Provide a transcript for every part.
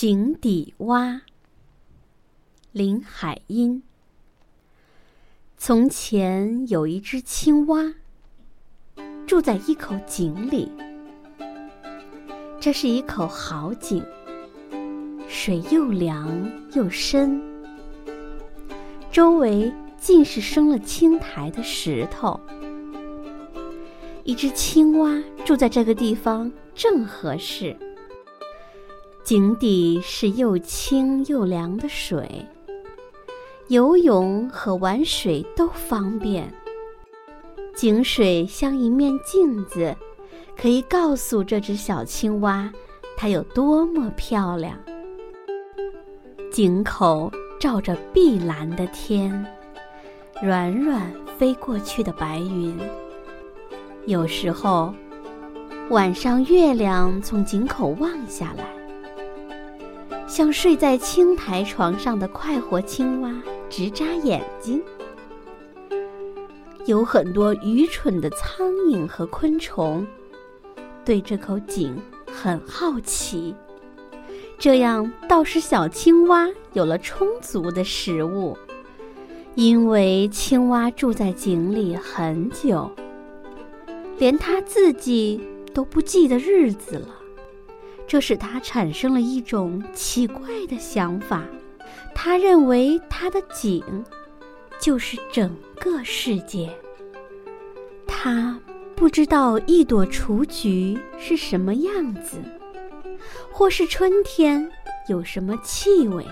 井底蛙。林海音。从前有一只青蛙，住在一口井里。这是一口好井，水又凉又深，周围尽是生了青苔的石头。一只青蛙住在这个地方正合适。井底是又清又凉的水，游泳和玩水都方便。井水像一面镜子，可以告诉这只小青蛙，它有多么漂亮。井口照着碧蓝的天，软软飞过去的白云。有时候，晚上月亮从井口望下来。像睡在青苔床上的快活青蛙直眨眼睛。有很多愚蠢的苍蝇和昆虫，对这口井很好奇。这样倒是小青蛙有了充足的食物，因为青蛙住在井里很久，连它自己都不记得日子了。这使他产生了一种奇怪的想法，他认为他的井就是整个世界。他不知道一朵雏菊是什么样子，或是春天有什么气味。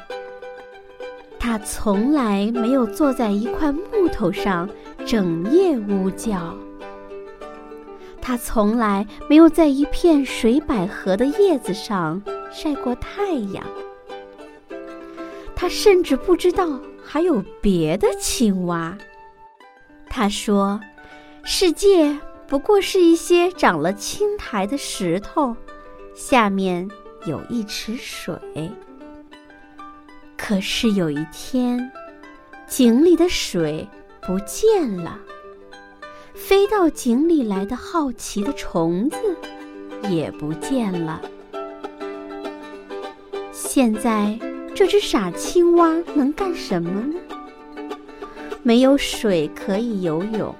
他从来没有坐在一块木头上整夜呜叫。他从来没有在一片水百合的叶子上晒过太阳。他甚至不知道还有别的青蛙。他说：“世界不过是一些长了青苔的石头，下面有一池水。”可是有一天，井里的水不见了。飞到井里来的好奇的虫子也不见了。现在这只傻青蛙能干什么呢？没有水可以游泳，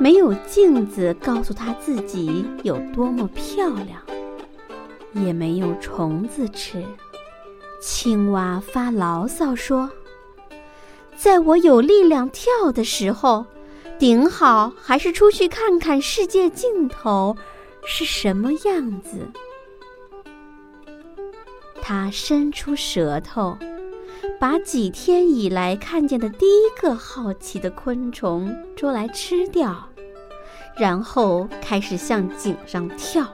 没有镜子告诉它自己有多么漂亮，也没有虫子吃。青蛙发牢骚说：“在我有力量跳的时候。”顶好还是出去看看世界尽头是什么样子。他伸出舌头，把几天以来看见的第一个好奇的昆虫捉来吃掉，然后开始向井上跳，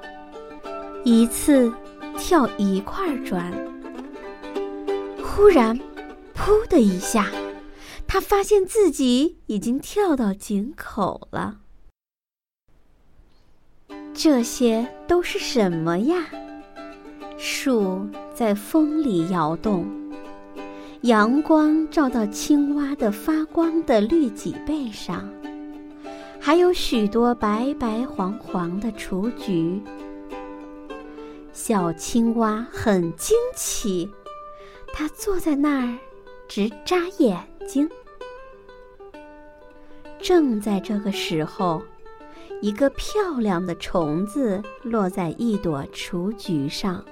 一次跳一块砖。忽然，噗的一下。他发现自己已经跳到井口了。这些都是什么呀？树在风里摇动，阳光照到青蛙的发光的绿脊背上，还有许多白白黄黄的雏菊。小青蛙很惊奇，它坐在那儿，直眨眼睛。正在这个时候，一个漂亮的虫子落在一朵雏菊上。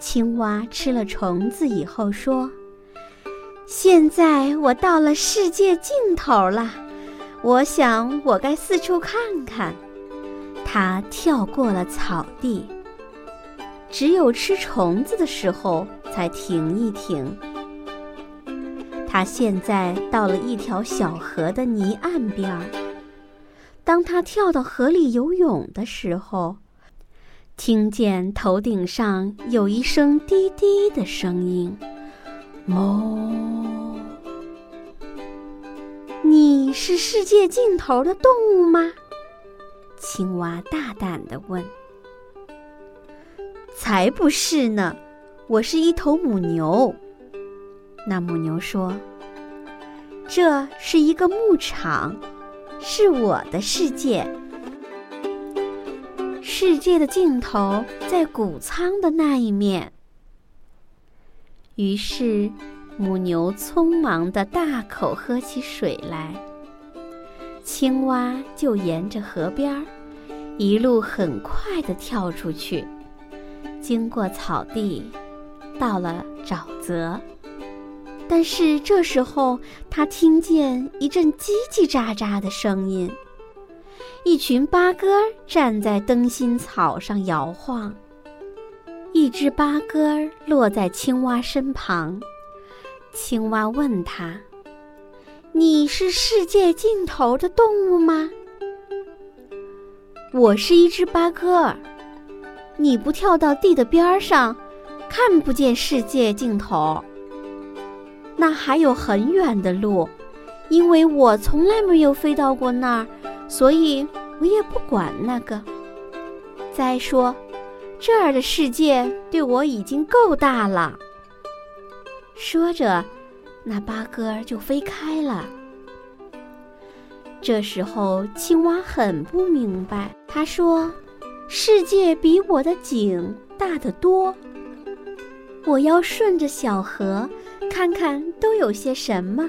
青蛙吃了虫子以后说：“现在我到了世界尽头了，我想我该四处看看。”它跳过了草地，只有吃虫子的时候才停一停。他现在到了一条小河的泥岸边儿。当他跳到河里游泳的时候，听见头顶上有一声滴滴的声音：“哞。”你是世界尽头的动物吗？青蛙大胆地问。“才不是呢，我是一头母牛。”那母牛说：“这是一个牧场，是我的世界。”世界的尽头在谷仓的那一面。于是，母牛匆忙地大口喝起水来。青蛙就沿着河边儿，一路很快地跳出去，经过草地，到了沼泽。但是这时候，他听见一阵叽叽喳喳的声音，一群八哥站在灯芯草上摇晃。一只八哥落在青蛙身旁，青蛙问他。你是世界尽头的动物吗？我是一只八哥。你不跳到地的边儿上，看不见世界尽头。那还有很远的路，因为我从来没有飞到过那儿，所以我也不管那个。再说，这儿的世界对我已经够大了。说着。那八哥就飞开了。这时候，青蛙很不明白。他说：“世界比我的井大得多。我要顺着小河，看看都有些什么。”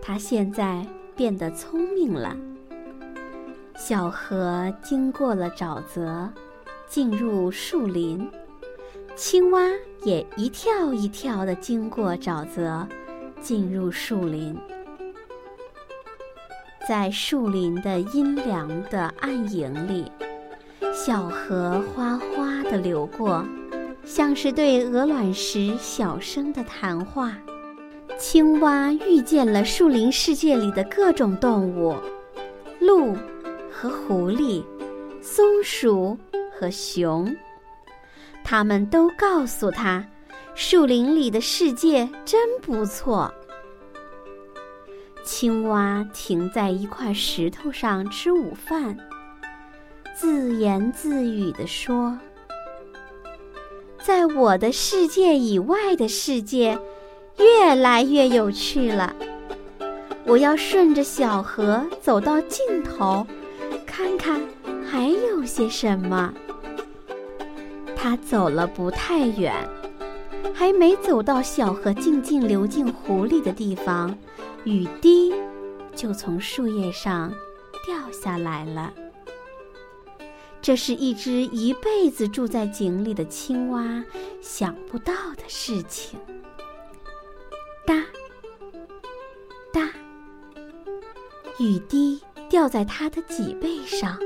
他现在变得聪明了。小河经过了沼泽，进入树林。青蛙也一跳一跳地经过沼泽，进入树林。在树林的阴凉的暗影里，小河哗哗地流过，像是对鹅卵石小声的谈话。青蛙遇见了树林世界里的各种动物：鹿和狐狸，松鼠和熊。他们都告诉他，树林里的世界真不错。青蛙停在一块石头上吃午饭，自言自语地说：“在我的世界以外的世界，越来越有趣了。我要顺着小河走到尽头，看看还有些什么。”他走了不太远，还没走到小河静静流进湖里的地方，雨滴就从树叶上掉下来了。这是一只一辈子住在井里的青蛙想不到的事情。哒哒，雨滴掉在它的脊背上，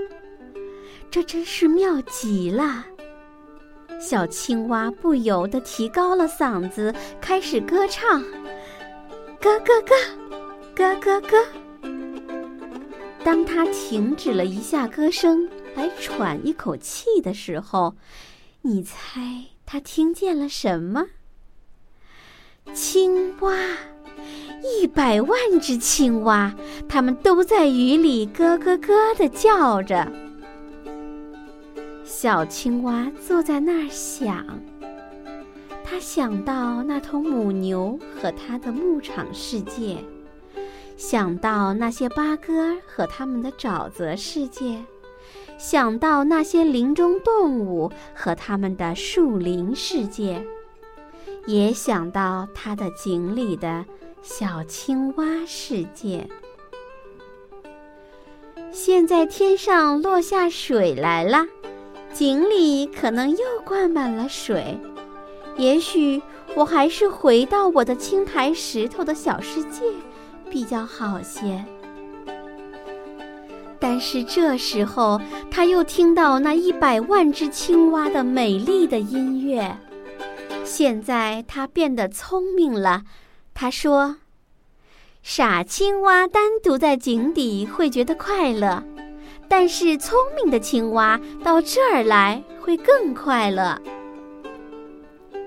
这真是妙极了。小青蛙不由得提高了嗓子，开始歌唱：咯咯咯，咯咯咯。当它停止了一下歌声，来喘一口气的时候，你猜它听见了什么？青蛙，一百万只青蛙，它们都在雨里咯咯咯的叫着。小青蛙坐在那儿想，它想到那头母牛和它的牧场世界，想到那些八哥和他们的沼泽世界，想到那些林中动物和他们的树林世界，也想到它的井里的小青蛙世界。现在天上落下水来了。井里可能又灌满了水，也许我还是回到我的青苔石头的小世界比较好些。但是这时候，他又听到那一百万只青蛙的美丽的音乐。现在他变得聪明了，他说：“傻青蛙单独在井底会觉得快乐。”但是聪明的青蛙到这儿来会更快乐，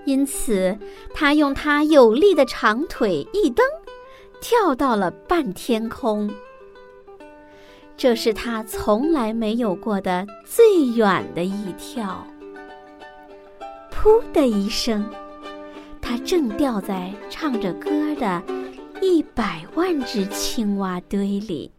因此它用它有力的长腿一蹬，跳到了半天空。这是他从来没有过的最远的一跳。噗的一声，他正掉在唱着歌的一百万只青蛙堆里。